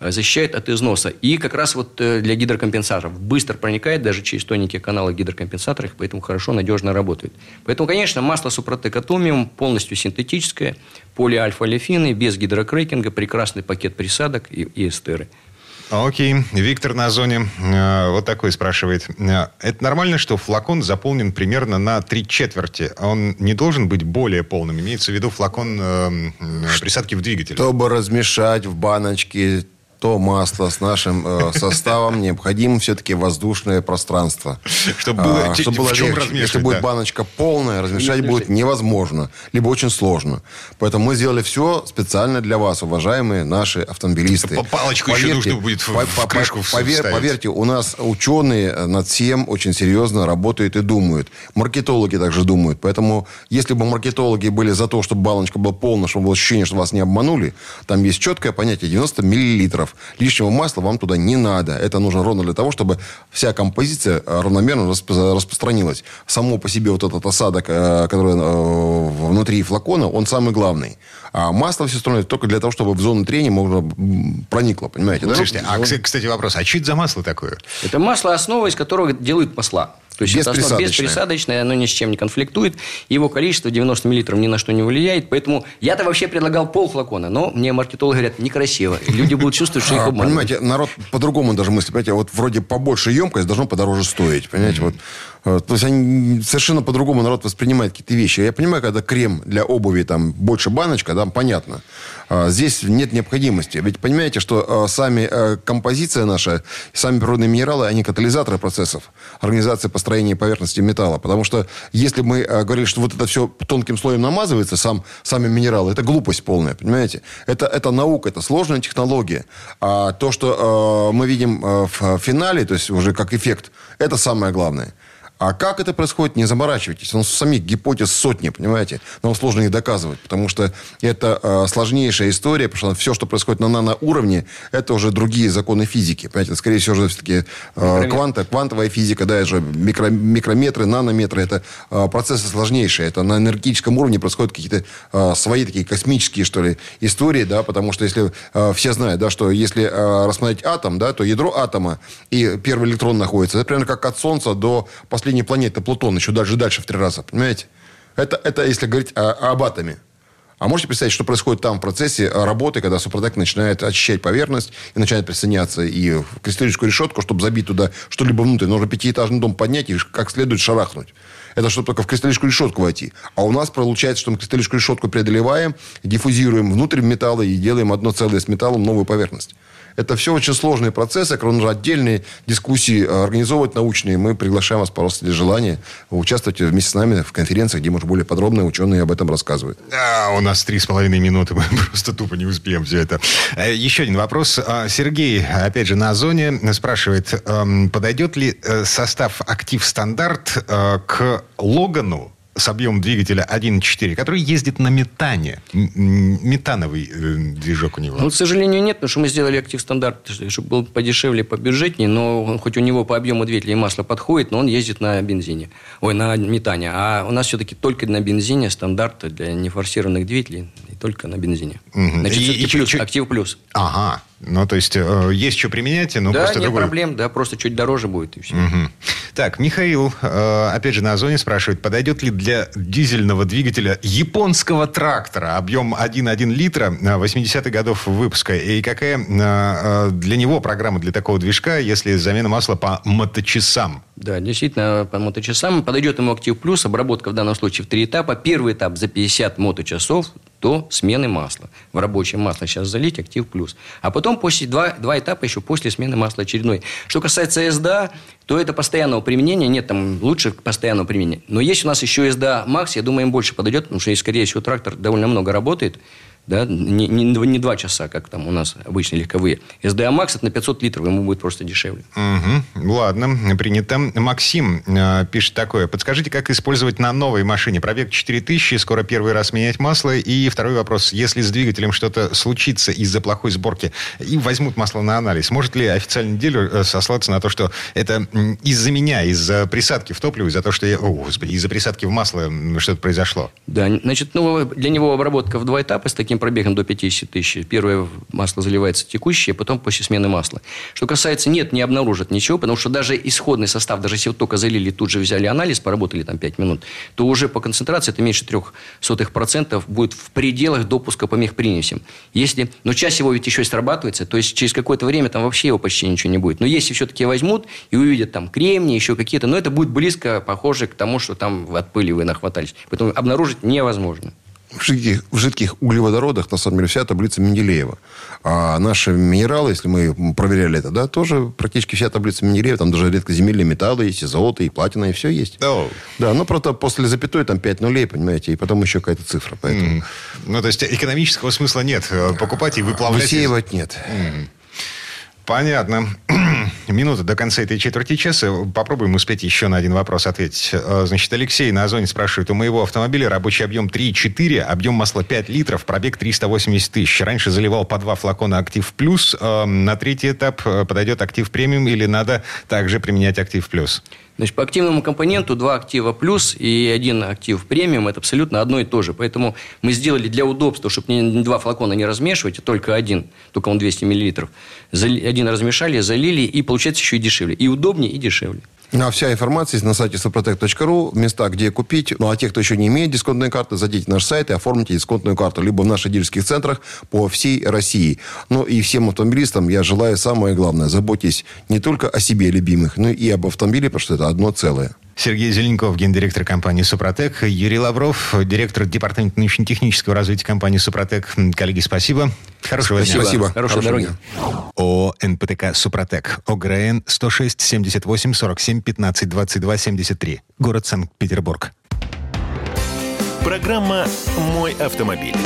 э, защищает от износа. И как раз вот э, для гидрокомпенсаторов быстро проникает даже через тоненькие каналы гидрокомпенсаторов, поэтому хорошо, надежно работает. Поэтому, конечно, масло Супротек Атомиум полностью синтетическое, полиальфа-олефины, без гидрокрекинга, прекрасный пакет присадок и, и эстеры. Окей. Виктор на зоне э, вот такой спрашивает. Э, Это нормально, что флакон заполнен примерно на три четверти? Он не должен быть более полным? Имеется в виду флакон э, э, присадки в двигатель. Чтобы размешать в баночке то масло с нашим э, составом, необходимо все-таки воздушное пространство. Чтобы было- А, чтобы было легче. Если будет баночка полная, размешать будет невозможно, либо очень сложно. Поэтому мы сделали все специально для вас, уважаемые наши автомобилисты. По- палочку еще нужно будет в- в крышку повер-. Поверьте, у нас ученые над всем очень серьезно работают и думают. Маркетологи также думают. Поэтому, если бы маркетологи были за то, чтобы баночка была полная, чтобы было ощущение, что вас не обманули, там есть четкое понятие 90 миллилитров. Лишнего масла вам туда не надо. Это нужно ровно для того, чтобы вся композиция э, равномерно распро- распространилась. Само по себе вот этот осадок, э, который э, внутри флакона, он самый главный. А масло все остальное только для того, чтобы в зону трения можно проникло, понимаете? да? Слушайте, а, кс- кстати, вопрос. А что это за масло такое? Это масло, основа из которого делают масла. То есть это основа Бесприсадочное. бесприсадочное, оно ни с чем не конфликтует. Его количество 90 миллилитров ни на что не влияет. Поэтому я-то вообще предлагал пол флакона, но мне маркетологи говорят, некрасиво. Люди будут чувствовать, что их А, обманывают. Понимаете, народ по-другому даже мыслит. Понимаете, вот вроде побольше емкость должно подороже стоить. Понимаете, вот То есть они совершенно по-другому народ воспринимает какие-то вещи. Я понимаю, когда крем для обуви там больше баночка, там понятно. А Здесь нет необходимости. Ведь понимаете, что э, сами э, композиция наша, сами природные минералы, они катализаторы процессов организации построения поверхности металла. Потому что если мы э, говорили, что вот это все тонким слоем намазывается, сам, сами минералы, это глупость полная, понимаете? Это, это наука, это сложная технология. А то, что э, мы видим э, в финале, то есть уже как эффект, это самое главное. А как это происходит, не заморачивайтесь. У нас самих гипотез сотни, понимаете? Нам сложно их доказывать, потому что это э, сложнейшая история, потому что все, что происходит на наноуровне, это уже другие законы физики. Понимаете, скорее всего, все-таки э, кванта, квантовая физика, да, это же микро, микрометры, нанометры, это э, процессы сложнейшие. Это на энергетическом уровне происходят какие-то э, свои такие космические, что ли, истории, да, потому что если э, все знают, да, что если э, рассмотреть атом, да, то ядро атома и первый электрон находится, это примерно как от Солнца до последней планеты Плутон, еще даже дальше в три раза, понимаете? Это, это если говорить о- об атоме. А можете представить, что происходит там в процессе э, работы, когда Супротек начинает очищать поверхность и начинает присоединяться и в кристаллическую решетку, чтобы забить туда что-либо внутрь. Нужно пятиэтажный дом поднять и как следует шарахнуть. Это чтобы только в кристаллическую решетку войти. А у нас получается, что мы кристаллическую решетку преодолеваем, диффузируем внутрь металла и делаем одно целое с металлом новую поверхность. Это все очень сложные процессы, которые нужно отдельные дискуссии э, организовывать научные. Мы приглашаем вас, пожалуйста, если желание, участвовать вместе с нами в конференциях, где, может, более подробно ученые об этом рассказывают. Да, у нас три с половиной минуты, мы просто тупо не успеем все это. Э, Еще один вопрос. А, Сергей, опять же, на Озоне спрашивает, эм, подойдет ли э, состав «Актив Стандарт» к «Логану», с объемом двигателя 1.4, который ездит на метане. Метановый э, движок у него. Ну, к сожалению, нет, потому что мы сделали актив стандарт, чтобы был подешевле, побюджетнее, но хоть у него по объему двигателя и масла подходит, но он ездит на бензине, ой, на метане. А у нас все-таки только на бензине стандарт для нефорсированных двигателей, и только на бензине. Мгм. Значит, И- и плюс, чуть- актив плюс. Ага. Ну, то есть, э, есть что применять, но да, просто нет другой. проблем, да, просто чуть дороже будет и все. Мгм. Так, Михаил, э, опять же, на Озоне спрашивает, подойдет ли для дизельного двигателя японского трактора объем 1,1 литра э, 80-х годов выпуска? И какая э, э, для него программа для такого движка, если замена масла по моточасам? Да, действительно, по моточасам подойдет ему актив плюс, обработка в данном случае в три этапа. Первый этап за 50 моточасов до смены масла. В рабочее масло сейчас залить актив плюс. А потом после два, два этапа еще после смены масла очередной. Что касается СДА, то это постоянного применения. Нет там лучше постоянного применения. Но есть у нас еще СДА Макс, я думаю, им больше подойдет, потому что, скорее всего, трактор довольно много работает. Да, не, не, не два часа, как там у нас обычные легковые. СДА Макс это на 500 литров, ему будет просто дешевле. Мгм. Ладно, принято. Максим э, пишет такое. Подскажите, как использовать на новой машине? Пробег 4000, скоро первый раз менять масло. И второй вопрос. Если с двигателем что-то случится из-за плохой сборки и возьмут масло на анализ, может ли официальный дилер э, сослаться на то, что это из-за меня, из-за присадки в топливо, из-за того, что я... О, господи, из-за присадки в масло что-то произошло? Да, значит, ну, для него обработка в два этапа с таким пробегом до 50 тысяч. Первое масло заливается текущее, потом после смены масла. Что касается, нет, не обнаружат ничего, потому что даже исходный состав, даже если вот только залили, тут же взяли анализ, поработали там 5 минут, то уже по концентрации это меньше 0,03% будет в пределах допуска по мехпримесям. Если, но часть его ведь еще и срабатывается, то есть через какое-то время там вообще его почти ничего не будет. Но если все-таки возьмут и увидят там кремний, еще какие-то, но это будет близко похоже к тому, что там от пыли вы нахватались. Поэтому обнаружить невозможно. В жидких, в жидких углеводородах, на самом деле, вся таблица Менделеева. А наши минералы, если мы проверяли это, да, тоже практически вся таблица Менделеева. Там даже редкоземельные металлы есть, и золото, и платина, и все есть. О. Да, но просто после запятой там 5 нулей, понимаете, и потом еще какая-то цифра. Поэтому М. Ну, то есть экономического смысла нет. э, Покупать и выплавлять... из- высеивать нет. Понятно. Минута до конца этой четверти часа. Попробуем успеть еще на один вопрос ответить. Э, Значит, Алексей на Озоне спрашивает. У моего автомобиля рабочий объем 3,4, объем масла 5 литров, пробег 380 тысяч. Раньше заливал по два флакона «Актив Плюс». Э, На третий этап э, подойдет «Актив Премиум» или надо также применять «Актив Плюс»? Значит, по активному компоненту два актива плюс и один актив премиум – это абсолютно одно и то же. Поэтому мы сделали для удобства, чтобы не два флакона не размешивать, а только один, только он 200 миллилитров. Зали- Один размешали, залили, и получается еще и дешевле. И удобнее, и дешевле. А вся информация есть на сайте suprotec.ru, места, где купить. Ну, а те, кто еще не имеет дисконтной карты, зайдите на наш сайт и оформите дисконтную карту. Либо в наших дилерских центрах по всей России. Ну, и всем автомобилистам я желаю самое главное. Заботьтесь не только о себе, любимых, но и об автомобиле, потому что это одно целое. Сергей Зеленков, гендиректор компании «Супротек», Юрий Лавров, директор департамента научно-технического развития компании «Супротек». Коллеги, спасибо. Хорошего Спасибо. дня. Спасибо. Хорошей Хорошего дороги. дня. ООО «НПТК Супротек». ОГРН 106 78 47 15 22 73. Город Санкт-Петербург. Программа «Мой автомобиль».